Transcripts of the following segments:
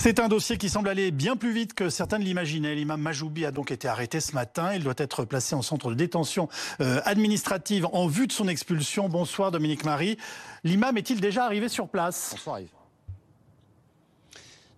C'est un dossier qui semble aller bien plus vite que certains ne l'imaginaient. L'imam Majoubi a donc été arrêté ce matin. Il doit être placé en centre de détention euh, administrative en vue de son expulsion. Bonsoir Dominique Marie. L'imam est-il déjà arrivé sur place? Bonsoir Yves.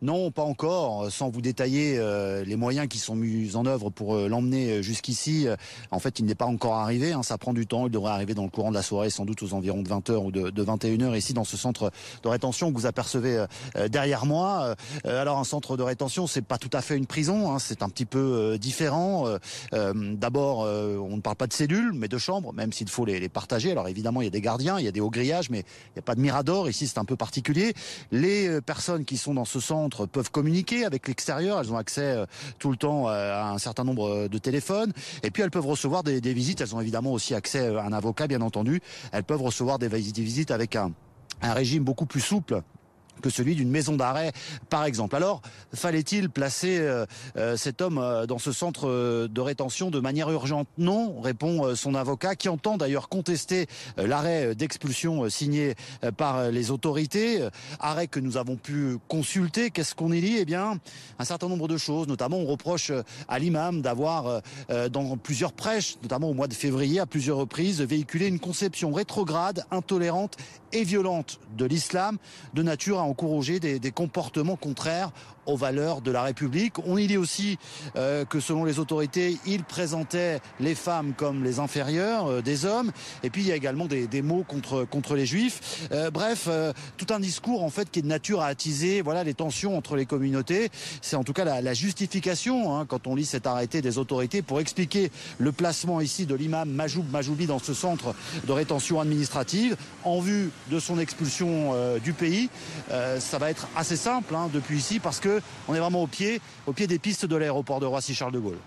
Non, pas encore. Sans vous détailler euh, les moyens qui sont mis en œuvre pour euh, l'emmener euh, jusqu'ici, en fait, il n'est pas encore arrivé. Hein. ça prend du temps. Il devrait arriver dans le courant de la soirée, sans doute aux environs de 20h ou de, 21h, ici dans ce centre de rétention que vous apercevez derrière moi. alors, un centre de rétention, c'est pas tout à fait une prison. Hein. c'est un petit peu différent. D'abord, on ne parle pas de cellules, mais de chambres, même s'il faut les, les, partager. Alors, évidemment, il y a des gardiens, il y a des hauts grillages, mais il n'y a pas de mirador. Ici, c'est un peu particulier. Les personnes qui sont dans ce centre peuvent communiquer avec l'extérieur. Elles ont accès euh, tout le temps euh, à un certain nombre euh, de téléphones. Et puis elles peuvent recevoir des, visites. Elles ont évidemment aussi accès à un avocat, bien entendu. Elles peuvent recevoir des, visites avec un, un régime beaucoup plus souple que celui d'une maison d'arrêt, par exemple. Alors, fallait-il placer euh, euh, cet homme euh, dans ce centre de rétention de manière urgente? Non, répond son avocat, qui entend d'ailleurs contester l'arrêt d'expulsion signé par les autorités. Arrêt que nous avons pu consulter. Qu'est-ce qu'on y lit Eh bien, un certain nombre de choses. Notamment, on reproche à l'imam d'avoir, dans plusieurs prêches, notamment au mois de février, à plusieurs reprises, véhiculé une conception rétrograde, intolérante et violente de l'islam, de nature à encourager des, des comportements contraires aux valeurs de la République. On y dit aussi euh, que selon les autorités, il présentait les femmes comme les inférieures euh, des hommes. Et puis il y a également des, des mots contre contre les juifs. Euh, bref, tout un discours en fait qui est de nature à attiser voilà les tensions entre les communautés. C'est en tout cas la, justification hein, quand on lit cet arrêté des autorités pour expliquer le placement ici de l'imam Majoub Majoubi dans ce centre de rétention administrative en vue de son expulsion du pays. ça va être assez simple hein, depuis ici parce que on est vraiment au pied, au pied des pistes de l'aéroport de Roissy-Charles de Gaulle.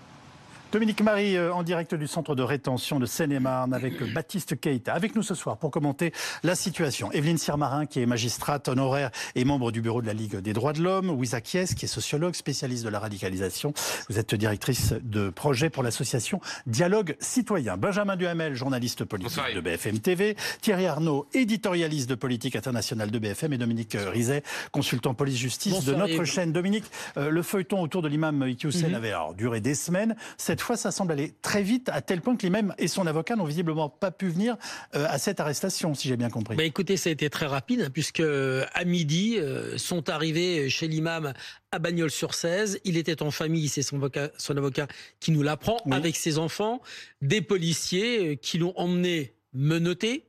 Dominique Marie, euh, en direct du centre de rétention de Seine-et-Marne avec Baptiste Keita, avec nous ce soir pour commenter la situation. Evelyne Sirmarin, qui est magistrate honoraire et membre du bureau de la Ligue des droits de l'homme. Ouisa Kies, qui est sociologue, spécialiste de la radicalisation. Vous êtes directrice de projet pour l'association Dialogue Citoyen. Benjamin Duhamel, journaliste politique de BFM TV. Thierry Arnaud, éditorialiste de politique internationale de BFM. Et Dominique Rizet, consultant police-justice de notre chaîne. Dominique, euh, le feuilleton autour de l'imam Iki Hussein mhm. avait alors duré des semaines. Cette fois, ça semble aller très vite, à tel point que l'imam et son avocat n'ont visiblement pas pu venir euh, à cette arrestation, si j'ai bien compris. Bah écoutez, ça a été très rapide, hein, puisque euh, à midi, euh, sont arrivés chez l'imam à Bagnols-sur-Cèze. Il était en famille, c'est son avocat, son avocat qui nous l'apprend, avec ses enfants, des policiers qui l'ont emmené menotté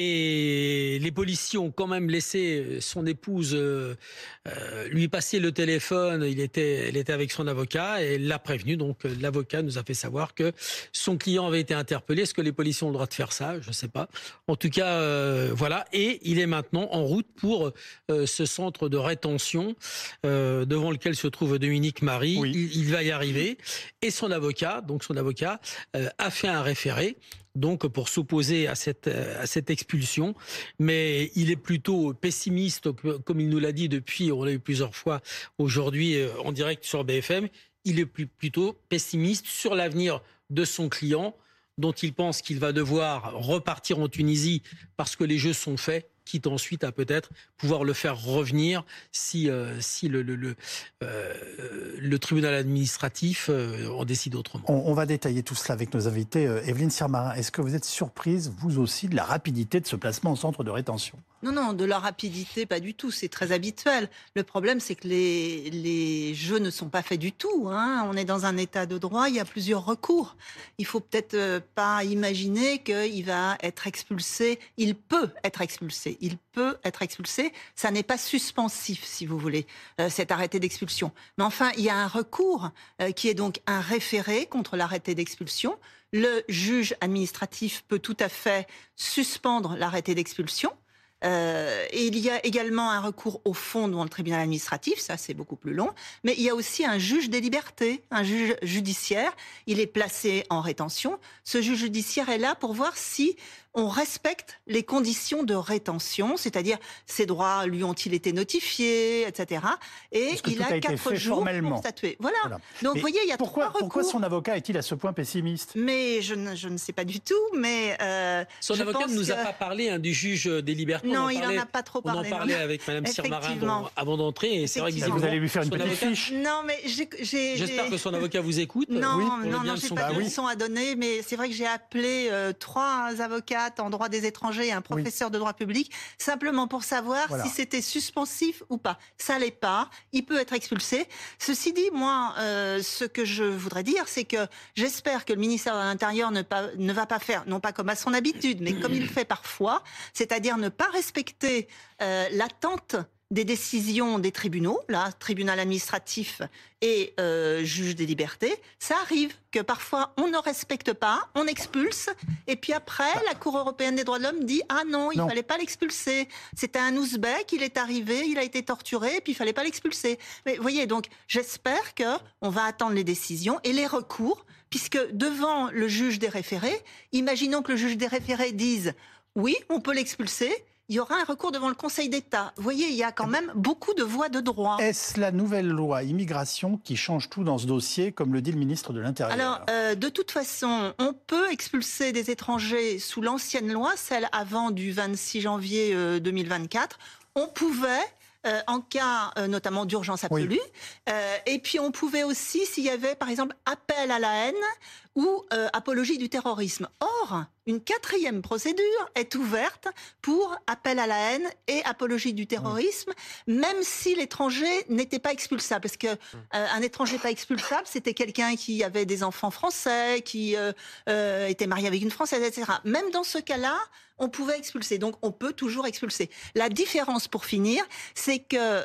et les policiers ont quand même laissé euh, son épouse euh, euh, lui passer le téléphone. Il était, elle était avec son avocat et l'a prévenu. Donc l'avocat nous a fait savoir que son client avait été interpellé. Est-ce que les policiers ont le droit de faire ça? Je ne sais pas. En tout cas, voilà. Et il est maintenant en route pour ce centre de rétention devant lequel se trouve Dominique Marie. Il, il, va y arriver. Et son avocat, donc son avocat, a fait un référé donc pour s'opposer à cette, à cette expulsion. Mais il est plutôt pessimiste, comme il nous l'a dit depuis, on l'a eu plusieurs fois aujourd'hui euh, en direct sur BFM, il est plutôt pessimiste sur l'avenir de son client dont il pense qu'il va devoir repartir en Tunisie parce que les jeux sont faits quitte ensuite à peut-être pouvoir le faire revenir si, euh, si le, le, euh, tribunal administratif euh, en décide autrement. On, va détailler tout cela avec nos invités. Evelyne Sirmarin, est-ce que vous êtes surprise, vous aussi, de la rapidité de ce placement au centre de rétention? Non, non, de la rapidité, pas du tout. C'est très habituel. Le problème, c'est que les, les jeux ne sont pas faits du tout. Hein. On est dans un état de droit, il y a plusieurs recours. Il faut peut-être pas imaginer qu'il va être expulsé. Il peut être expulsé il peut être expulsé. Ça n'est pas suspensif, si vous voulez, euh, cet arrêté d'expulsion. Mais enfin, il y a un recours euh, qui est donc un référé contre l'arrêté d'expulsion. Le juge administratif peut tout à fait suspendre l'arrêté d'expulsion. Euh, il y a également un recours au fond devant le tribunal administratif, ça c'est beaucoup plus long. Mais il y a aussi un juge des libertés, un juge judiciaire. Il est placé en rétention. Ce juge judiciaire est là pour voir si on respecte les conditions de rétention, c'est-à-dire ses droits lui ont-ils été notifiés, etc. Et il a, quatre jours pour statuer. Voilà. Donc, vous voyez, il y a pourquoi, trois Pourquoi son avocat est-il à ce point pessimiste? Mais je ne, je ne, sais pas du tout. Mais euh, son avocat ne nous a pas parlé hein, du juge des libertés. Non, il n'en a pas trop parlé. On en parlait avec Mme Sirmarin avant d'entrer. Et c'est vrai que vous allez lui faire une petite fiche. Non, mais j'espère que son avocat vous écoute. Non, oui, non, non, j'ai pas de leçon à donner, mais c'est vrai que j'ai appelé euh, trois en droit des étrangers et un professeur de droit public simplement pour savoir si c'était suspensif ou pas. Ça l'est pas. Il peut être expulsé. Ceci dit, moi, euh, ce que je voudrais dire, c'est que j'espère que le ministère de l'Intérieur ne, ne va pas faire, non pas comme à son habitude, mais comme il fait parfois, c'est-à-dire ne pas respecter euh, l'attente des décisions des tribunaux, là, tribunal administratif et euh, juge des libertés, ça arrive que parfois on ne respecte pas, on expulse, et puis après la Cour européenne des droits de l'homme dit ah non, il ne fallait pas l'expulser. C'était un Ouzbek, il est arrivé, il a été torturé, et puis il fallait pas l'expulser. Mais vous voyez, donc j'espère que on va attendre les décisions et les recours, puisque devant le juge des référés, imaginons que le juge des référés dise oui, on peut l'expulser il y aura un recours devant le Conseil d'État. Vous voyez, il y a quand même beaucoup de voies de droit. Est-ce la nouvelle loi immigration qui change tout dans ce dossier, comme le dit le ministre de l'Intérieur? Alors, euh, de toute façon, on peut expulser des étrangers sous l'ancienne loi, celle avant du 26 janvier 2024. Euh, on pouvait euh, en cas notamment d'urgence absolue. et puis on pouvait aussi, s'il y avait par exemple appel à la haine ou apologie du terrorisme. Or, une quatrième procédure est ouverte pour appel à la haine et apologie du terrorisme, même si l'étranger n'était pas expulsable. Parce que euh, un étranger pas expulsable, c'était quelqu'un qui avait des enfants français, qui euh, euh, était marié avec une française, etc. Même dans ce cas-là, on pouvait expulser. Donc, on peut toujours expulser. La différence, pour finir, c'est que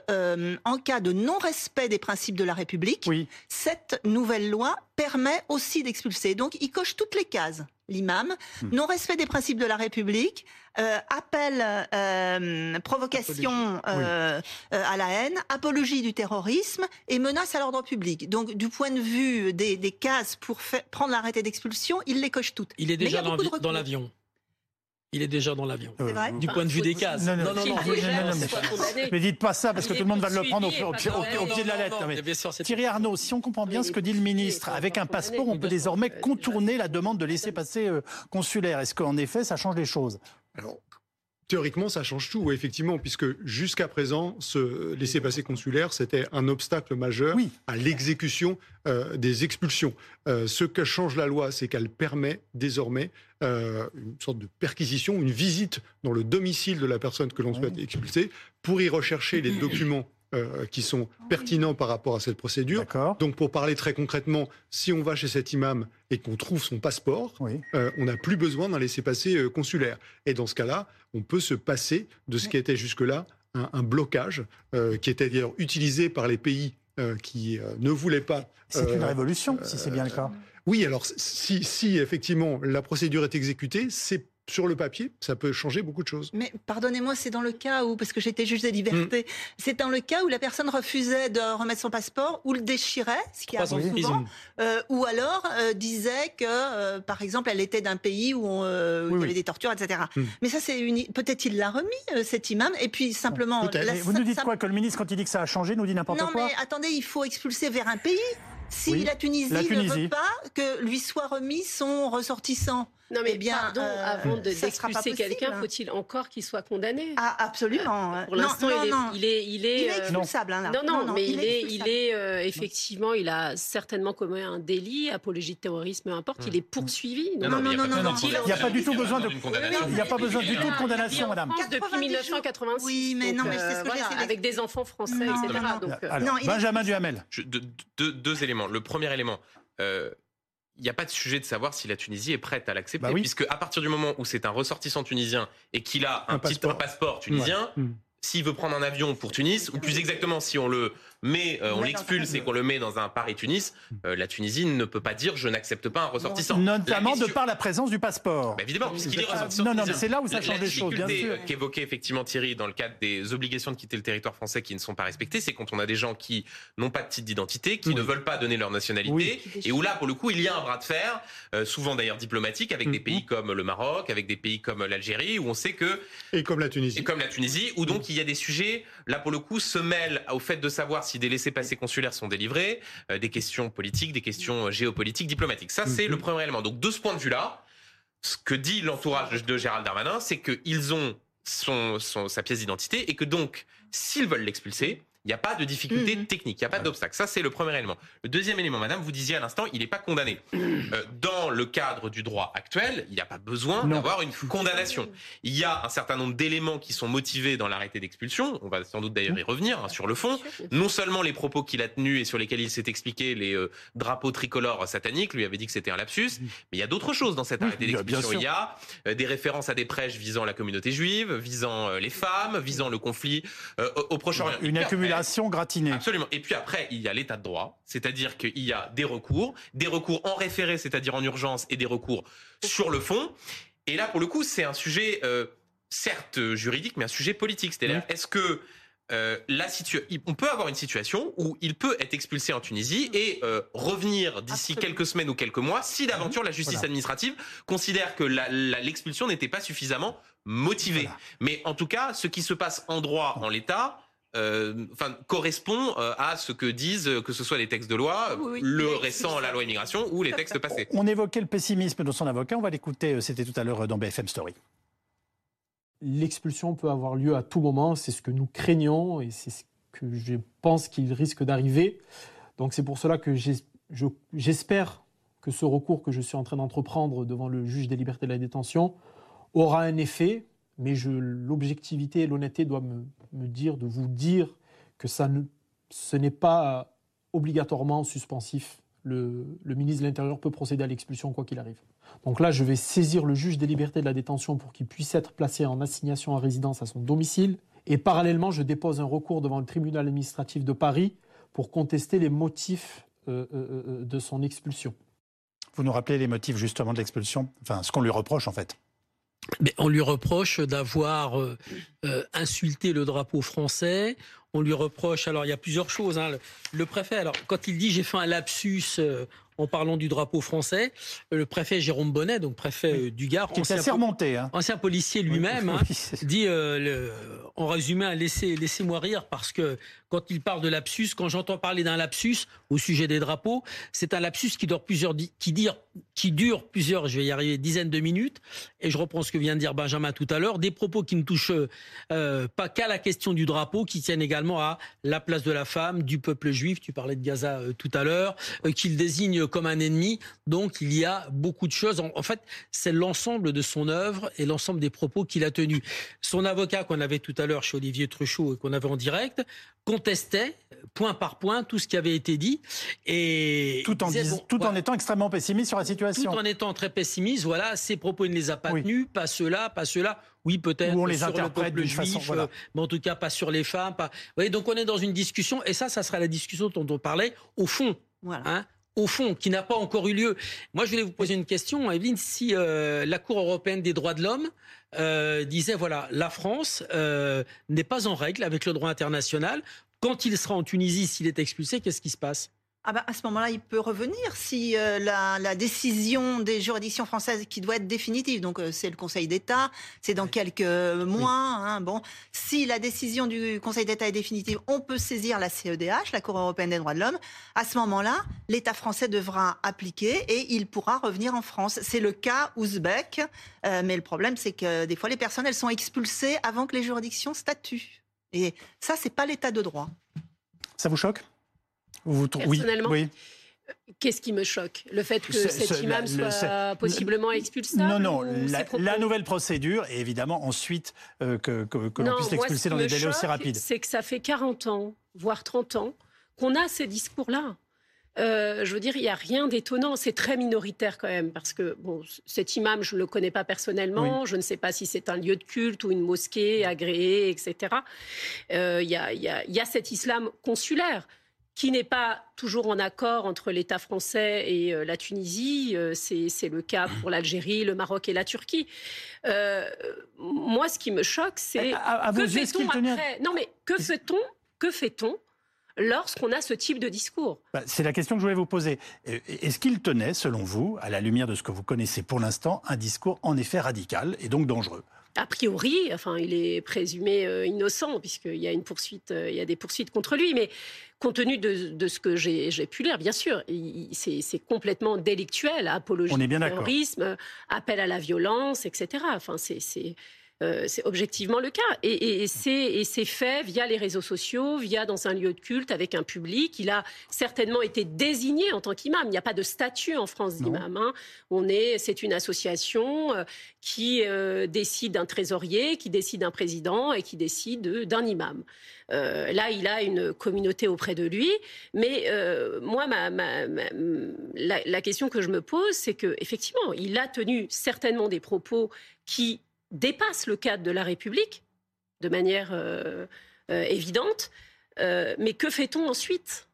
en cas de non-respect des principes de la République, cette nouvelle loi permet aussi d'expulser. Donc, il coche toutes les cases l'imam, hmm. non-respect des principes de la République, euh, appel, euh, provocation euh, à la haine, apologie du terrorisme et menace à l'ordre public. Donc, du point de vue des, cases pour prendre l'arrêté d'expulsion, il les coche toutes. Il est déjà dans l'avion. Il est déjà dans l'avion. Du point de vue des cases. Non, non, non, non, mais, dites pas ça parce que tout le monde va le prendre au, pied de la lettre. Thierry Arnaud, si on comprend bien ce que dit le ministre, avec un passeport, on peut désormais contourner la demande de laisser passer euh, consulaire. Est-ce qu'en effet, ça change les choses? Théoriquement, ça change tout, effectivement, puisque jusqu'à présent, ce laisser-passer consulaire, c'était un obstacle majeur à l'exécution euh, des expulsions. Euh, ce que change la loi, c'est qu'elle permet désormais euh, une sorte de perquisition, une visite dans le domicile de la personne que l'on souhaite expulser pour y rechercher les documents euh, qui sont pertinents par rapport à cette procédure. Donc pour parler très concrètement, si on va chez cet imam et qu'on trouve son passeport, euh, on n'a plus besoin d'un laissez-passer euh, consulaire. Et dans ce cas-là, on peut se passer de ce qui était jusque-là un, blocage, qui était d'ailleurs utilisé par les pays qui ne voulaient pas. C'est une révolution, si c'est bien le cas. Oui, alors si, si effectivement la procédure est exécutée, c'est sur le papier, ça peut changer beaucoup de choses. Mais pardonnez-moi, c'est dans le cas où, parce que j'étais juge des libertés, mm. c'est dans le cas où la personne refusait de remettre son passeport ou le déchirait, ce qui arrive souvent, euh, ou alors euh, disait que, euh, par exemple, elle était d'un pays où, on, il y avait des tortures, etc. Mm. Mais ça, c'est une... peut-être il l'a remis, cet imam, et puis simplement... Vous nous dites quoi Que le ministre, quand il dit que ça a changé, nous dit n'importe quoi Non, mais attendez, il faut expulser vers un pays. Si la, Tunisie ne veut pas que lui soit remis son ressortissant. Non mais eh bien, pardon, euh, avant d'expulser quelqu'un, faut-il encore qu'il soit condamné? Ah absolument. Pour l'instant, il, est, il est, il est, expulsable. Non, non, mais il, est, il est euh, effectivement, il a certainement commis un délit, apologie de terrorisme, peu importe, il est poursuivi. Non, non, non, non, il n'y a pas du tout besoin de, il n'y a pas besoin du tout de condamnation, madame. Depuis 1986. Oui, mais non, mais c'est ce que j'ai avec des enfants français, etc. Benjamin Duhamel. Deux éléments. Le premier élément il n'y a pas de sujet de savoir si la Tunisie est prête à l'accepter, bah puisque à partir du moment où c'est un ressortissant tunisien et qu'il a un, passeport. tunisien, hmm. s'il veut prendre un avion pour Tunis, ou plus exactement, si on le met, euh, on l'expulse et qu'on le met dans un Paris-Tunis, euh, la Tunisie ne peut pas dire je n'accepte pas un ressortissant. Notamment de par la présence du passeport. Bah, évidemment, puisqu'il est ressortissant. Non, non, mais c'est là où ça change les choses, bien sûr. qu'évoquait effectivement Thierry dans le cadre des obligations de quitter le territoire français qui ne sont pas respectées, c'est quand on a des gens qui n'ont pas de titre d'identité, qui ne veulent pas donner leur nationalité, et où là, pour le coup, il y a un bras de fer, euh, souvent d'ailleurs diplomatique, avec des pays comme le Maroc, avec des pays comme l'Algérie, où on sait que... Et comme la Tunisie. Et comme la Tunisie, où donc il y a des sujets, là pour le coup, se mêlent au fait de savoir si des laissés-passer consulaires sont délivrés, euh, des questions politiques, des questions euh, géopolitiques, diplomatiques. Ça, c'est le premier élément. Donc de ce point de vue-là, ce que dit l'entourage de Gérald Darmanin, c'est qu'ils ont son, sa pièce d'identité et que donc, s'ils veulent l'expulser, il n'y a pas de difficulté mhm. technique, il n'y a pas d'obstacle. Ça, c'est le premier élément. Le deuxième élément, madame, vous disiez à l'instant, il n'est pas condamné. Euh, dans le cadre du droit actuel, il n'y a pas besoin d'avoir une condamnation. Il y a un certain nombre d'éléments qui sont motivés dans l'arrêté d'expulsion. On va sans doute d'ailleurs y revenir hein, sur le fond. Non seulement les propos qu'il a tenus et sur lesquels il s'est expliqué, les euh, drapeaux tricolores sataniques, lui avait dit que c'était un lapsus, mais il y a d'autres choses dans cet arrêté d'expulsion. Il y a euh, des références à des prêches visant la communauté juive, visant les femmes, visant le conflit au Proche-Orient. Une accumulation gratinée. Absolument. Et puis après, il y a l'état de droit, c'est-à-dire qu'il y a des recours, des recours en référé, c'est-à-dire en urgence, et des recours sur le fond. Et là, pour le coup, c'est un sujet, euh, certes juridique, mais un sujet politique. C'est-à-dire, est-ce que euh, la on peut avoir une situation où il peut être expulsé en Tunisie et euh, revenir d'ici quelques semaines ou quelques mois si d'aventure la justice administrative considère que l'expulsion n'était pas suffisamment motivée. Mais en tout cas, ce qui se passe en droit, en l'état, euh, enfin, correspond euh, à ce que disent, que ce soit les textes de loi, le récent, la loi immigration ou les textes passés. On évoquait le pessimisme de son avocat. On va l'écouter. Euh, c'était tout à l'heure dans BFM Story. L'expulsion peut avoir lieu à tout moment. C'est ce que nous craignons et c'est ce que je pense qu'il risque d'arriver. Donc c'est pour cela que j'espère que ce recours que je suis en train d'entreprendre devant le juge des libertés de la détention aura un effet, mais l'objectivité et l'honnêteté doivent me, dire, de vous dire que ça ne, ce n'est pas obligatoirement suspensif. Le, ministre de l'Intérieur peut procéder à l'expulsion quoi qu'il arrive. Donc là, je vais saisir le juge des libertés de la détention pour qu'il puisse être placé en assignation à résidence à son domicile. Et parallèlement, je dépose un recours devant le tribunal administratif de Paris pour contester les motifs euh, euh, euh, de son expulsion. Vous nous rappelez les motifs justement de l'expulsion? Enfin, ce qu'on lui reproche en fait on lui reproche d'avoir euh, euh, insulté le drapeau français. On lui reproche, alors il y a plusieurs choses. Hein. Le, préfet, alors quand il dit j'ai fait un lapsus euh, en parlant du drapeau français, le préfet Jérôme Bonnet, donc préfet du Gard, ancien, remonté, hein. ancien policier lui-même, hein, dit en résumé, laissez, laissez-moi rire parce que quand il parle de lapsus, quand j'entends parler d'un lapsus au sujet des drapeaux, c'est un lapsus qui dure plusieurs, qui, dire, qui dure plusieurs, je vais y arriver, dizaines de minutes. Et je reprends ce que vient de dire Benjamin tout à l'heure, des propos qui ne touchent euh, pas qu'à la question du drapeau, qui tiennent également à la place de la femme, du peuple juif. Tu parlais de Gaza euh, tout à l'heure, euh, qu'il désigne comme un ennemi. Donc il y a beaucoup de choses. En, fait, c'est l'ensemble de son œuvre et l'ensemble des propos qu'il a tenus. Son avocat qu'on avait tout à l'heure chez Olivier Truchot et qu'on avait en direct contestait point par point tout ce qui avait été dit et tout en, tout en étant extrêmement pessimiste sur la situation. Tout en étant très pessimiste, voilà, ses propos il ne les a pas tenus, pas cela, pas cela. Oui, peut-être. on les sur interprète d'une façon, voilà. mais en tout cas pas sur les femmes. Pas... Vous voyez, donc on est dans une discussion et ça, ça sera la discussion dont on parlait au fond. Voilà. Hein, au fond, qui n'a pas encore eu lieu. Moi, je voulais vous poser une question, Evelyne. Si euh, la Cour européenne des droits de l'homme euh, disait, voilà, la France euh, n'est pas en règle avec le droit international, quand il sera en Tunisie, s'il est expulsé, qu'est-ce qui se passe? Ah bah, à ce moment-là, il peut revenir si euh, la, décision des juridictions françaises qui doit être définitive, donc euh, c'est le Conseil d'État, c'est dans quelques mois. Hein, bon, si la décision du Conseil d'État est définitive, on peut saisir la CEDH, la Cour européenne des droits de l'homme. À ce moment-là, l'État français devra appliquer et il pourra revenir en France. C'est le cas ouzbek, euh, mais le problème, c'est que des fois, les personnes, elles sont expulsées avant que les juridictions statuent. Et ça, c'est pas l'état de droit. Ça vous choque? Vous, Personnellement, oui. Euh, qu'est-ce qui me choque? Le fait que cet imam soit possiblement expulsé Non, non. La, nouvelle procédure, et évidemment ensuite euh, que, que, l'on puisse l'expulser dans des délais aussi rapides. C'est que ça fait 40 ans, voire 30 ans, qu'on a ces discours-là. euh, je veux dire, il n'y a rien d'étonnant. C'est très minoritaire quand même, parce que bon, cet imam, je ne le connais pas personnellement. Je ne sais pas si c'est un lieu de culte ou une mosquée agréée, etc. Euh, il y a cet islam consulaire qui n'est pas toujours en accord entre l'État français et euh, la Tunisie. Euh, c'est le cas pour l'Algérie, le Maroc et la Turquie. Euh, moi, ce qui me choque, c'est que fait-on après? Non, mais que fait-on Que fait-on lorsqu'on a ce type de discours? Bah, C'est la question que je voulais vous poser. Est-ce qu'il tenait, selon vous, à la lumière de ce que vous connaissez pour l'instant, un discours en effet radical et donc dangereux? A priori, enfin, il est présumé innocent puisqu'il y a une poursuite, il y a des poursuites contre lui. Mais compte tenu de, ce que j'ai pu lire, bien sûr, c'est complètement délictuel, apologie du terrorisme, appel à la violence, etc. Enfin, c'est euh, c'est objectivement le cas. Et, c'est fait via les réseaux sociaux, via dans un lieu de culte avec un public. Il a certainement été désigné en tant qu'imam. Il n'y a pas de statut en France d'imam. Hein. On est, c'est une association euh, qui euh, décide d'un trésorier, qui décide d'un président et qui décide d'un imam. là, il a une communauté auprès de lui. Mais moi, la, la, question que je me pose, c'est que effectivement, il a tenu certainement des propos qui dépasse le cadre de la République de manière euh, euh, évidente. Euh, mais que fait-on ensuite?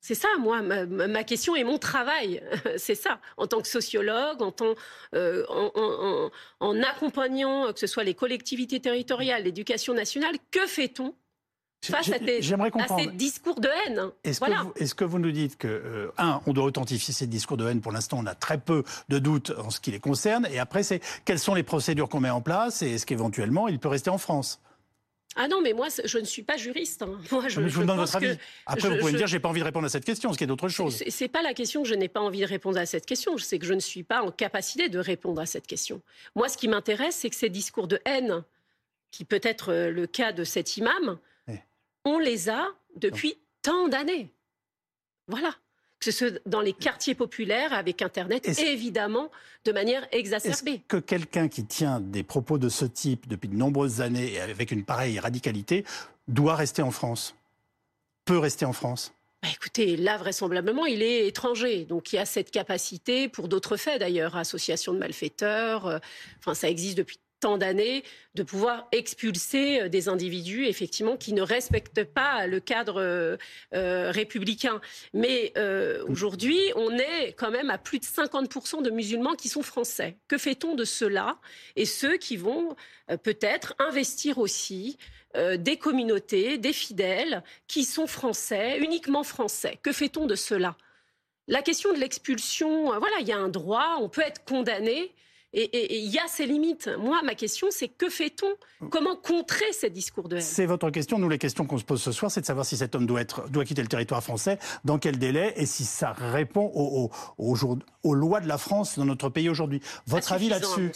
C'est ça, moi, ma, question et mon travail. C'est ça, en tant que sociologue, en, tant, en, en, accompagnant que ce soit les collectivités territoriales, l'éducation nationale, que fait-on face à, ces discours de haine. Est-ce que, vous nous dites que, euh, un, on doit authentifier ces discours de haine Pour l'instant, on a très peu de doutes en ce qui les concerne. Et après, c'est quelles sont les procédures qu'on met en place et est-ce qu'éventuellement, il peut rester en France? Ah non, mais moi, je ne suis pas juriste. Hein. Moi, je, vous donne votre avis. Après, vous pouvez me dire, j'ai pas envie de répondre à cette question, ce qui est d'autre chose. C'est pas la question que je n'ai pas envie de répondre à cette question. C'est que je ne suis pas en capacité de répondre à cette question. Moi, ce qui m'intéresse, c'est que ces discours de haine, qui peut être euh, le cas de cet imam, on les a depuis tant d'années. Voilà. Que ce soit dans les quartiers populaires, avec Internet, et évidemment, de manière exacerbée. Est-ce que quelqu'un qui tient des propos de ce type depuis de nombreuses années et avec une pareille radicalité doit rester en France? Peut rester en France? Bah, écoutez, là, vraisemblablement, il est étranger. Donc, il y a cette capacité, pour d'autres faits d'ailleurs, association de malfaiteurs. Euh, enfin, ça existe depuis tant d'années, de pouvoir expulser euh, des individus, effectivement, qui ne respectent pas le cadre euh, euh, républicain. Mais aujourd'hui, on est quand même à plus de 50% de musulmans qui sont français. Que fait-on de ceux-là et ceux qui vont peut-être investir aussi des communautés, des fidèles qui sont français, uniquement français? Que fait-on de cela La question de l'expulsion, voilà, il y a un droit, on peut être condamné et il y a ses limites. Moi, ma question, c'est que fait-on? Comment contrer ces discours de haine? C'est votre question. Nous, les questions qu'on se pose ce soir, c'est de savoir si cet homme doit, être, doit quitter le territoire français, dans quel délai, et si ça répond aux, aux, lois de la France dans notre pays aujourd'hui. Votre avis là-dessus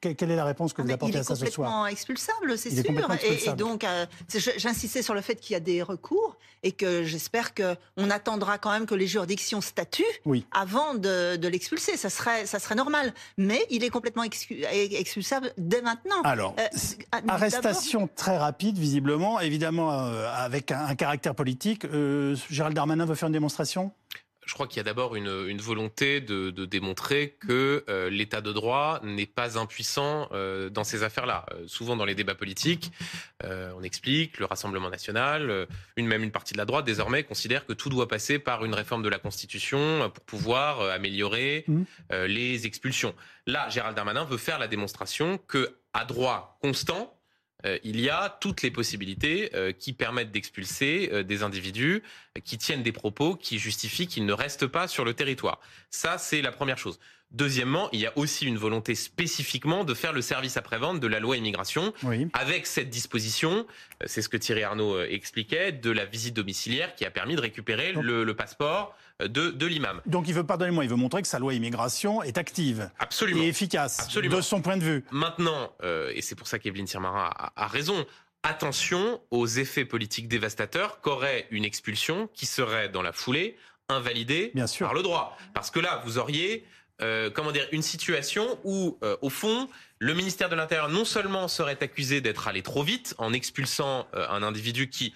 Quelle est la réponse que vous ah, apportez à ça ce soir? Il est complètement expulsable, c'est sûr. Et, donc, euh, j'insistais sur le fait qu'il y a des recours et que j'espère qu'on attendra quand même que les juridictions statuent avant de, de l'expulser. Ça serait, ça serait normal. Mais il est complètement expulsable dès maintenant. Alors, euh, arrestation très rapide, visiblement, évidemment euh, avec un, caractère politique. Euh, Gérald Darmanin veut faire une démonstration? Je crois qu'il y a d'abord une, volonté de, démontrer que euh, l'État de droit n'est pas impuissant euh, dans ces affaires-là. Euh, souvent dans les débats politiques, on explique, le Rassemblement national, une, même une partie de la droite désormais considère que tout doit passer par une réforme de la Constitution pour pouvoir améliorer mmh. les expulsions. Là, Gérald Darmanin veut faire la démonstration que à droit constant, euh, il y a toutes les possibilités euh, qui permettent d'expulser euh, des individus qui tiennent des propos qui justifient qu'ils ne restent pas sur le territoire. Ça, c'est la première chose. Deuxièmement, il y a aussi une volonté spécifiquement de faire le service après-vente de la loi immigration avec cette disposition, c'est ce que Thierry Arnaud expliquait, de la visite domiciliaire qui a permis de récupérer le, passeport de, l'imam. Donc il veut, pardonnez-moi, il veut montrer que sa loi immigration est active Absolument. et efficace Absolument. de son point de vue. Maintenant, et c'est pour ça qu'Evelyne Sirmarin a raison, attention aux effets politiques dévastateurs qu'aurait une expulsion qui serait dans la foulée invalidée par le droit. Parce que là, vous auriez euh, comment dire, une situation où, euh, au fond, le ministère de l'Intérieur non seulement serait accusé d'être allé trop vite en expulsant euh, un individu qui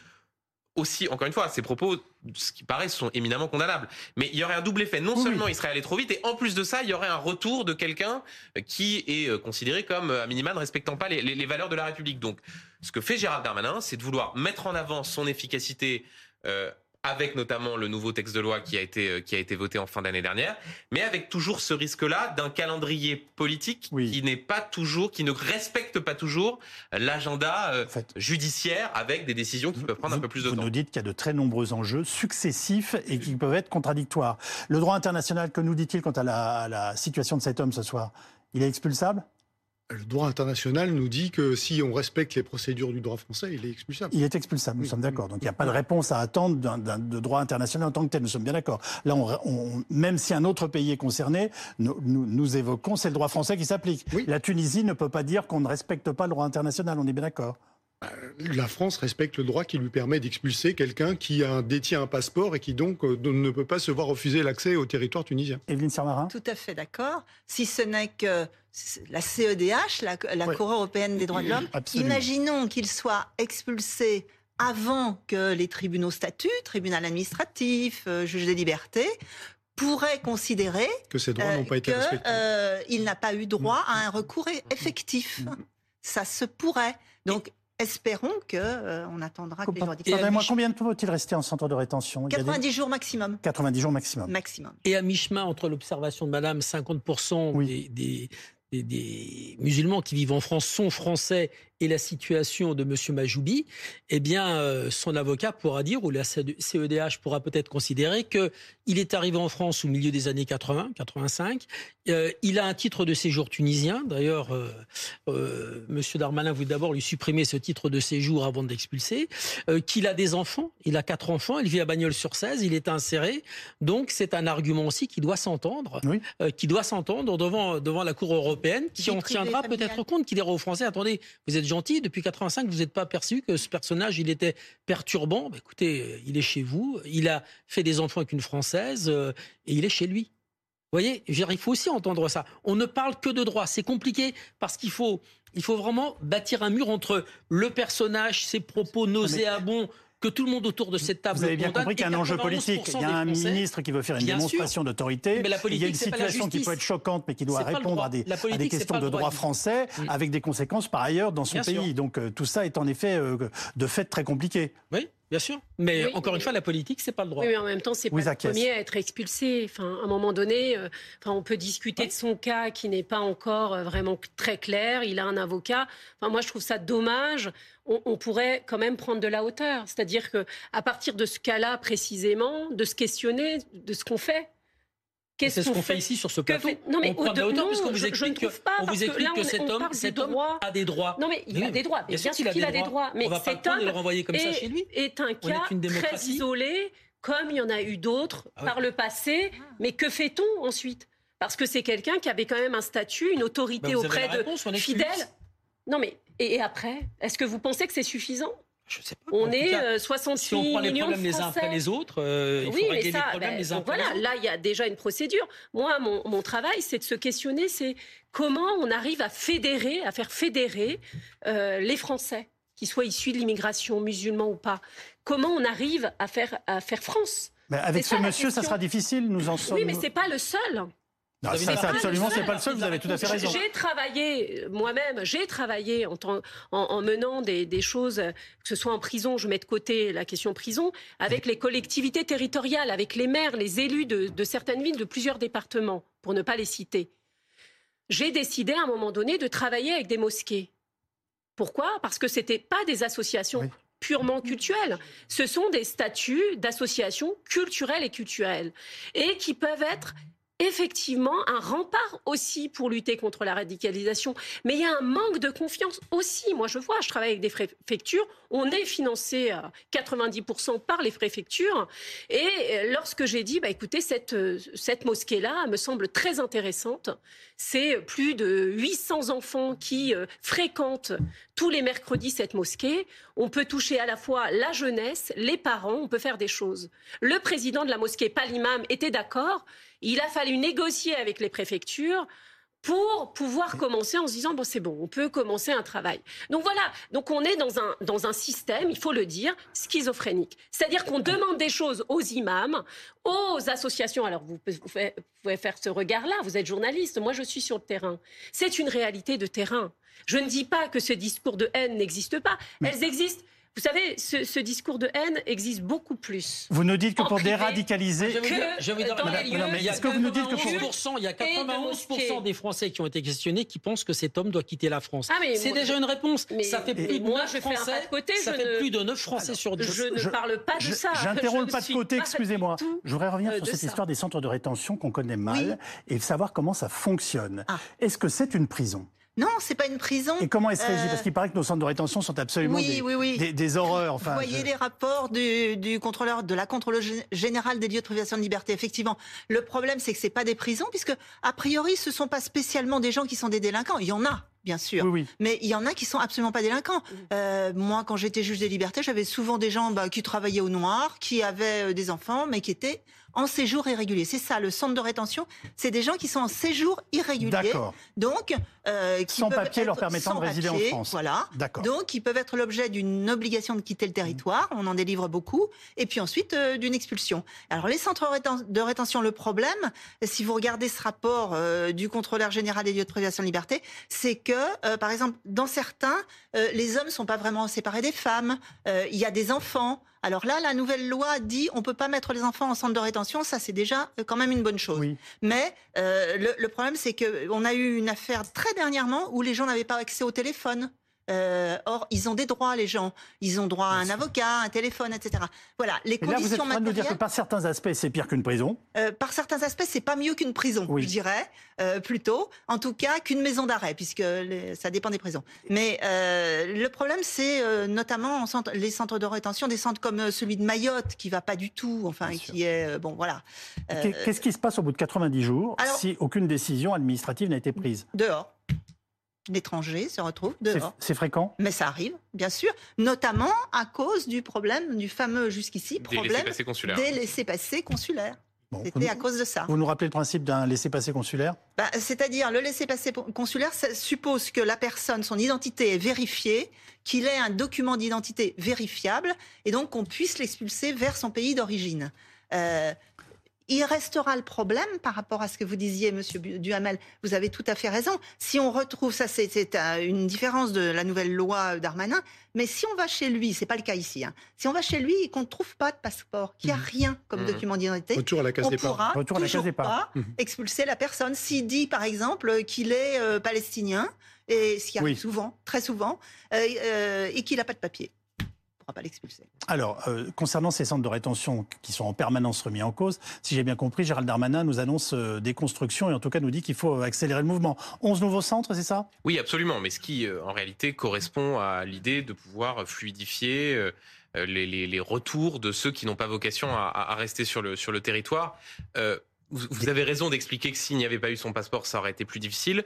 aussi, encore une fois, ces propos, ce qui paraît, sont éminemment condamnables. Mais il y aurait un double effet. Non seulement il serait allé trop vite, et en plus de ça, il y aurait un retour de quelqu'un qui est euh, considéré comme, à minima, ne respectant pas les, les, valeurs de la République. Donc, ce que fait Gérald Darmanin, c'est de vouloir mettre en avant son efficacité euh, avec notamment le nouveau texte de loi qui a été euh, qui a été voté en fin d'année dernière, mais avec toujours ce risque-là d'un calendrier politique qui n'est pas toujours, qui ne respecte pas toujours l'agenda euh, judiciaire avec des décisions qui peuvent prendre un peu plus de temps. Vous nous dites qu'il y a de très nombreux enjeux successifs et qui peuvent être contradictoires. Le droit international, que nous dit-il quant à la, à la situation de cet homme ce soir? Il est expulsable? Le droit international nous dit que si on respecte les procédures du droit français, il est expulsable. Il est expulsable, nous sommes d'accord. Donc il n'y a pas de réponse à attendre d'un de droit international en tant que tel, nous sommes bien d'accord. Là, on, même si un autre pays est concerné, nous, nous, évoquons, c'est le droit français qui s'applique. La Tunisie ne peut pas dire qu'on ne respecte pas le droit international, on est bien d'accord. Euh, la France respecte le droit qui lui permet d'expulser quelqu'un qui a, détient un passeport et qui donc euh, ne peut pas se voir refuser l'accès au territoire tunisien. Evelyne Sermarin Tout à fait d'accord. Si ce n'est que la CEDH, la, Cour européenne des droits de l'homme, imaginons qu'il soit expulsé avant que les tribunaux statuent, tribunal administratif, euh, juge des libertés, pourraient considérer que ces droits n'ont pas été respectés. il n'a pas eu droit à un recours effectif. Mm. Ça se pourrait. Donc, espérons qu'on euh, on attendra que les juridictions... combien de temps faut-il rester en centre de rétention? 90 jours maximum. 90 jours maximum. Maximum. Et à mi-chemin entre l'observation de Madame, 50% des, des, musulmans qui vivent en France sont français et la situation de M. Majoubi, eh bien, euh, son avocat pourra dire, ou la CEDH pourra peut-être considérer que il est arrivé en France au milieu des années 80, 85. Euh, il a un titre de séjour tunisien. D'ailleurs, euh, euh M. Darmanin voulait d'abord lui supprimer ce titre de séjour avant de l'expulser. qu'il a des enfants. Il a quatre enfants. Il vit à Bagnols-sur-Cèze. Il est inséré. Donc, c'est un argument aussi qui doit s'entendre, qui doit s'entendre devant devant la Cour européenne, qui en tiendra peut-être compte, qui dira aux Français attendez, vous êtes gentil, depuis 85, vous n'êtes pas perçu que ce personnage, il était perturbant. Bah, écoutez, il est chez vous, il a fait des enfants avec une Française euh, et il est chez lui. Vous voyez, il faut aussi entendre ça. On ne parle que de droit. C'est compliqué parce qu'il faut, il faut vraiment bâtir un mur entre le personnage, ses propos nauséabonds, que tout le monde autour de cette table. Vous avez bien compris qu'il y a un enjeu politique. Il y a un ministre qui veut faire une démonstration d'autorité. Il y a une situation qui peut être choquante, mais qui doit répondre à des, questions de droit français, mm. avec des conséquences par ailleurs dans son pays. Donc euh, tout ça est en effet euh, de fait très compliqué. Oui. Bien sûr. Mais encore une fois, la politique, c'est pas le droit. Oui, mais en même temps, c'est pas le premier à être expulsé. Enfin, à un moment donné, euh, enfin, on peut discuter de son cas qui n'est pas encore euh, vraiment très clair. Il a un avocat. Enfin, moi, je trouve ça dommage. On, pourrait quand même prendre de la hauteur. C'est-à-dire que, à partir de ce cas-là précisément, de se questionner de ce qu'on fait. C'est ce qu'on fait ici sur ce plateau. Non, mais on de, hauteur puisqu'on vous explique, que, on vous explique que cet homme, cet homme a des droits. Non, mais il a des droits. Bien, sûr qu'il a, des droits. Mais cet homme le renvoyer comme ça chez lui. est un cas très isolé, comme il y en a eu d'autres ah par le passé. Mais que fait-on ensuite? Parce que c'est quelqu'un qui avait quand même un statut, une autorité bah, auprès de fidèles. Non, mais et après? Est-ce que vous pensez que c'est suffisant? On est 68 si on prend les problèmes les uns après les autres, euh, il faut régler les problèmes ben, les uns après voilà, les autres. Là, il y a déjà une procédure. Moi, mon, travail, c'est de se questionner, c'est comment on arrive à fédérer, à faire fédérer euh, les Français, qu'ils soient issus de l'immigration, musulmans ou pas. Comment on arrive à faire, à faire France? Mais avec ce monsieur, ça sera difficile, nous en sommes. Oui, mais c'est pas le seul. Non, ça, absolument, c'est pas le seul. Vous avez tout à fait raison. J'ai travaillé moi-même, j'ai travaillé en, en, menant des, choses, que ce soit en prison, je mets de côté la question prison, avec les collectivités territoriales, avec les maires, les élus de, de certaines villes, de plusieurs départements, pour ne pas les citer. J'ai décidé à un moment donné de travailler avec des mosquées. Pourquoi? Parce que c'était pas des associations purement culturelles. Ce sont des statuts d'associations culturelles et culturelles et qui peuvent être effectivement un rempart aussi pour lutter contre la radicalisation. Mais il y a un manque de confiance aussi. Moi, je vois, je travaille avec des préfectures. On est financé à 90% par les préfectures. Et euh, lorsque j'ai dit, bah, écoutez, cette, euh, cette mosquée-là me semble très intéressante. C'est plus de 800 enfants qui euh, fréquentent tous les mercredis cette mosquée. On peut toucher à la fois la jeunesse, les parents, on peut faire des choses. Le président de la mosquée, pas l'imam, était d'accord. Il a fallu négocier avec les préfectures. pour pouvoir commencer en se disant bon c'est bon, on peut commencer un travail. Donc voilà, donc on est dans un dans un système, il faut le dire, schizophrénique. C'est-à-dire qu'on demande des choses aux imams, aux associations. Alors vous pouvez faire ce regard-là, vous êtes journaliste, moi je suis sur le terrain. C'est une réalité de terrain. Je ne dis pas que ce discours de haine n'existe pas, elles existent. Vous savez, ce, discours de haine existe beaucoup plus. Vous nous dites que pour déradicaliser. Je vais dire, est-ce que vous nous dites que pour. Il y a 91% des Français qui ont été questionnés qui pensent que cet homme doit quitter la France. Ah, c'est déjà une réponse. Mais ça fait plus de moi, je Français. Côté, ça fait plus de 9 Français sur 10. Je ne parle pas de ça. J'interromps pas de côté, excusez-moi. Je voudrais revenir sur cette histoire des centres de rétention qu'on connaît mal et savoir comment ça fonctionne. Ah. Est-ce que c'est une prison? Non, c'est pas une prison. Et comment est-ce régi Parce euh, qu'il paraît que nos centres de rétention sont absolument des, horreurs. Enfin, Vous voyez les rapports du, contrôleur, de la contrôleuse générale des lieux de privation de liberté. Effectivement, le problème, c'est que c'est pas des prisons, puisque a priori, ce sont pas spécialement des gens qui sont des délinquants. Il y en a, bien sûr. Mais il y en a qui sont absolument pas délinquants. Euh, moi, quand j'étais juge des libertés, j'avais souvent des gens bah, qui travaillaient au noir, qui avaient euh, des enfants, mais qui étaient en séjour irrégulier. C'est ça, le centre de rétention, c'est des gens qui sont en séjour irrégulier. Donc, euh, qui sans papier leur permettant de résider en France. Voilà. Donc, ils peuvent être l'objet d'une obligation de quitter le territoire. On en délivre beaucoup. Et puis ensuite, euh, d'une expulsion. Alors, les centres de rétention, le problème, si vous regardez ce rapport euh, du contrôleur général des lieux de privation de liberté, c'est que, par exemple, dans certains, les hommes sont pas vraiment séparés des femmes. Il y a des enfants. Alors là, la nouvelle loi dit on peut pas mettre les enfants en centre de rétention. Ça, c'est déjà euh, quand même une bonne chose. Mais euh, le, le, problème, c'est qu'on a eu une affaire très dernièrement où les gens n'avaient pas accès au téléphone. Euh, or, ils ont des droits, les gens. Ils ont droit à un avocat, un téléphone, etc. Voilà, les conditions là, vous êtes en train de nous dire que par certains aspects, c'est pire qu'une prison euh, Par certains aspects, c'est pas mieux qu'une prison, je dirais, euh, plutôt. En tout cas, qu'une maison d'arrêt, puisque ça dépend des prisons. Mais le problème, c'est notamment les centres de rétention, des centres comme celui de Mayotte, qui va pas du tout, enfin, qui est... bon, voilà. Qu'est-ce qui se passe au bout de 90 jours si aucune décision administrative n'a été prise? Dehors l'étranger se retrouve dehors. C'est fréquent Mais ça arrive, bien sûr, notamment à cause du problème, du fameux jusqu'ici problème des laissés-passer consulaires. C'était à cause de ça. Vous nous rappelez le principe d'un laissez-passer consulaire bah, C'est-à-dire, le laissez-passer consulaire ça suppose que la personne, son identité est vérifiée, qu'il ait un document d'identité vérifiable, et donc qu'on puisse l'expulser vers son pays d'origine. Euh, il restera le problème par rapport à ce que vous disiez, Monsieur Duhamel. Vous avez tout à fait raison. Si on retrouve ça, c'est une différence de la nouvelle loi Darmanin. Mais si on va chez lui, c'est pas le cas ici. Hein. Si on va chez lui et qu'on ne trouve pas de passeport, qu'il n'y a mmh. rien comme mmh. document d'identité, Retour à la on pourra Retour toujours pas mmh. expulser la personne. S'il dit, par exemple, qu'il est euh, palestinien, et ce qui arrive souvent, très souvent, euh, euh, et qu'il n'a pas de papier pourra pas l'expulser. Alors, euh, concernant ces centres de rétention qui sont en permanence remis en cause, si j'ai bien compris, Gérald Darmanin nous annonce euh, des constructions et en tout cas nous dit qu'il faut accélérer le mouvement. 11 nouveaux centres, c'est ça? Oui, absolument, mais ce qui euh, en réalité correspond à l'idée de pouvoir fluidifier les, retours de ceux qui n'ont pas vocation à, rester sur le, sur le territoire. Vous avez raison d'expliquer que s'il n'y avait pas eu son passeport, ça aurait été plus difficile.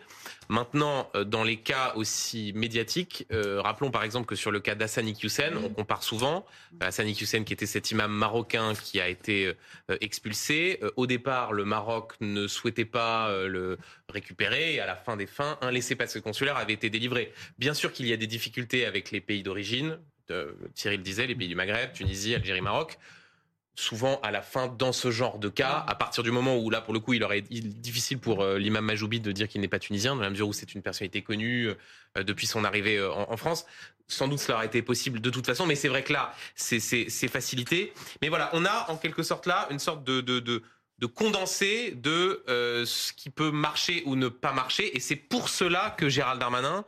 Maintenant, euh, dans les cas aussi médiatiques, euh, rappelons par exemple que sur le cas d'Hassani Hussein, on compare souvent Hassani Hussein qui était cet imam marocain qui a été euh, expulsé. Au départ, le Maroc ne souhaitait pas le récupérer et à la fin des fins, un laissez-passer consulaire avait été délivré. Bien sûr qu'il y a des difficultés avec les pays d'origine. Thierry le disait, les pays du Maghreb, Tunisie, Algérie, Maroc souvent à la fin dans ce genre de cas, à partir du moment où là pour le coup il aurait été difficile pour euh, l'imam Majoubi de dire qu'il n'est pas tunisien, dans la mesure où c'est une personnalité connue euh, depuis son arrivée euh, en, France. Sans doute cela aurait été possible de toute façon, mais c'est vrai que là c'est facilité. Mais voilà, on a en quelque sorte là une sorte de, de, de de condensé de ce qui peut marcher ou ne pas marcher. Et c'est pour cela que Gérald Darmanin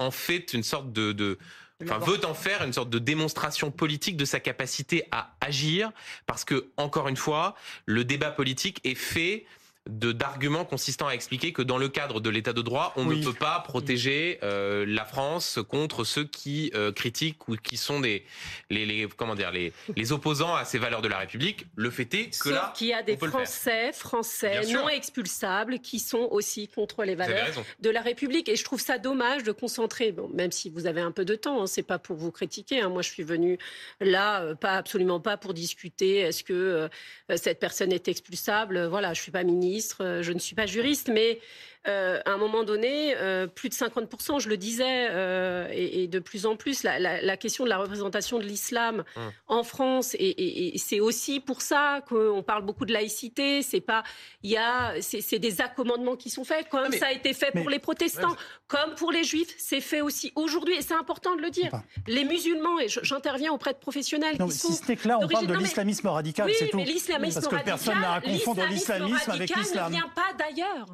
en fait une sorte de, de enfin, veut en faire une sorte de démonstration politique de sa capacité à agir, parce que, encore une fois, le débat politique est fait d'arguments consistant à expliquer que dans le cadre de l'état de droit, on ne peut pas protéger euh, la France contre ceux qui euh, critiquent ou qui sont des les, les comment dire les, les opposants à ces valeurs de la République. Le fait est que Sauf là, qu'il y a des Français, Français non expulsables qui sont aussi contre les valeurs de la République. Et je trouve ça dommage de concentrer, bon, même si vous avez un peu de temps, hein, c'est pas pour vous critiquer. Hein. moi, je suis venue là, euh, pas absolument pas pour discuter. Est-ce que cette personne est expulsable? Voilà, je suis pas ministre euh, je ne suis pas juriste, mais euh, à un moment donné, euh, plus de 50%, je le disais, euh, et, de plus en plus, la, question de la représentation de l'islam hum. en France, et, c'est aussi pour ça qu'on parle beaucoup de laïcité. C'est pas, il y a, c'est des accommodements qui sont faits, comme ça a été fait pour les protestants, comme pour les juifs, c'est fait aussi aujourd'hui, et c'est important de le dire. Les musulmans, et j'interviens auprès de professionnels. Non, qui si ce n'est que là, on parle de l'islamisme radical, c'est tout. Parce que personne n'a à confondre l'islamisme avec l'islam. ne vient pas d'ailleurs.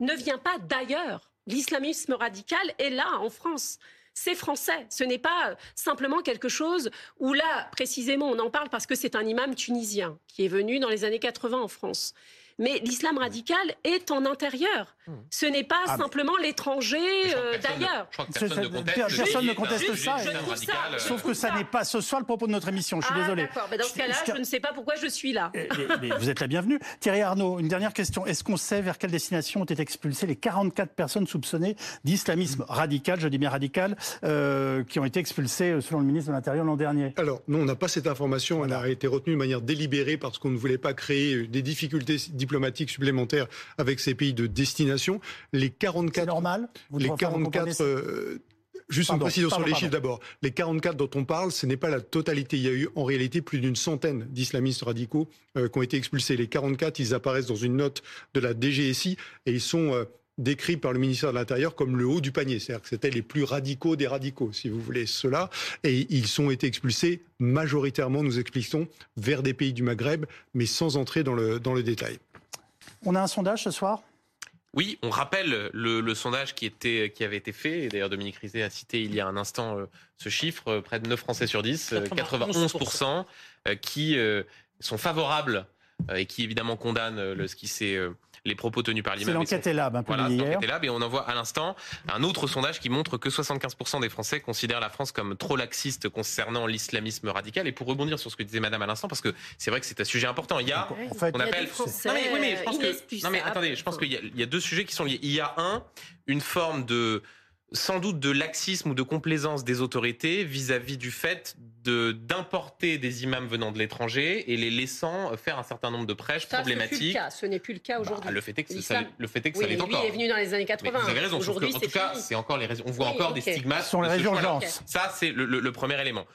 Ne vient pas d'ailleurs. L'islamisme radical est là, en France c'est français. Ce n'est pas simplement quelque chose où là, précisément, on en parle parce que c'est un imam tunisien qui est venu dans les années 80 en France. Mais l'islam radical est en intérieur. Hmm. Ce n'est pas ah, simplement l'étranger euh, d'ailleurs. Personne ne conteste ça. Sauf que ça n'est pas ce soir le propos de notre émission. Je suis ah, désolé. D'accord. dans ce cas-là, je ne sais pas pourquoi je suis là. vous êtes la bienvenue. Thierry Arnaud, une dernière question. Est-ce qu'on sait vers quelle destination ont été expulsées les 44 personnes soupçonnées d'islamisme radical, je dis bien radical, euh, qui ont été expulsées euh, selon le ministre de l'Intérieur l'an dernier? Alors, non, on n'a pas cette information. Elle a été retenue de manière délibérée parce qu'on ne voulait pas créer des difficultés diplomatiques supplémentaires avec ces pays de destination. Les 44. normal Les 44. Euh, juste une précision sur les chiffres d'abord. Les 44 dont on parle, ce n'est pas la totalité. Il y a eu en réalité plus d'une centaine d'islamistes radicaux euh, qui ont été expulsés. Les 44, ils apparaissent dans une note de la DGSI et ils sont euh, décrits par le ministère de l'Intérieur comme le haut du panier. C'est-à-dire que c'était les plus radicaux des radicaux, si vous voulez cela. Et ils ont été expulsés majoritairement, nous expliquons, vers des pays du Maghreb, mais sans entrer dans le, dans le détail. On a un sondage ce soir? Oui, on rappelle le, sondage qui, avait été fait, d'ailleurs Dominique Rizet a cité il y a un instant euh, ce chiffre, euh, près de 9 Français sur 10, 91%, euh, qui sont favorables et qui évidemment condamnent le, ce qui s'est les propos tenus par l'imam. C'est l'enquête Elab, un voilà, hier. Et on en voit à l'instant un autre sondage qui montre que 75% des Français considèrent la France comme trop laxiste concernant l'islamisme radical. Et pour rebondir sur ce que disait Madame à l'instant, parce que c'est vrai que c'est un sujet important, il y a, en fait, on appelle. non mais, oui, mais je pense que, non mais attendez, je pense qu'il y, y, a deux sujets qui sont liés. Il y a un, une forme de sans doute de laxisme ou de complaisance des autorités vis-à-vis du fait de d'importer des imams venant de l'étranger et les laissant faire un certain nombre de prêches problématiques. Ce n'est plus le cas, bah, aujourd'hui. le fait est que ça, le fait est que ça l'est encore. Lui est venu dans les années 80. vous avez raison. Aujourd'hui, en tout cas, c'est encore les on voit encore des stigmates. Ce sont les résurgences. Ça, c'est le premier élément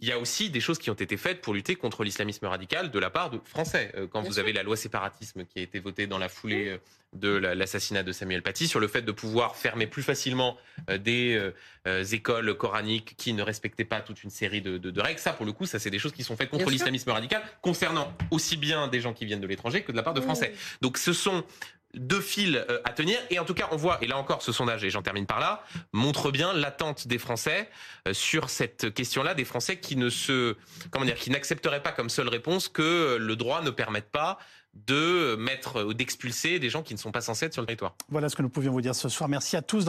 il y a aussi des choses qui ont été faites pour lutter contre l'islamisme radical de la part de Français. Euh, quand vous avez la loi séparatisme qui a été votée dans la foulée euh, de l'assassinat de Samuel Paty, sur le fait de pouvoir fermer plus facilement euh, des écoles coraniques qui ne respectaient pas toute une série de, règles, ça, pour le coup, ça, c'est des choses qui sont faites contre l'islamisme radical, concernant aussi bien des gens qui viennent de l'étranger que de la part de Français. Donc, ce sont deux fils euh, à tenir. Et en tout cas, on voit, et là encore, ce sondage, et j'en termine par là, montre bien l'attente des Français euh, sur cette question-là, des Français qui ne se, comment dire, qui n'accepteraient pas comme seule réponse que le droit ne permette pas de mettre ou d'expulser des gens qui ne sont pas censés être sur le territoire. Voilà ce que nous pouvions vous dire ce soir. Merci à tous.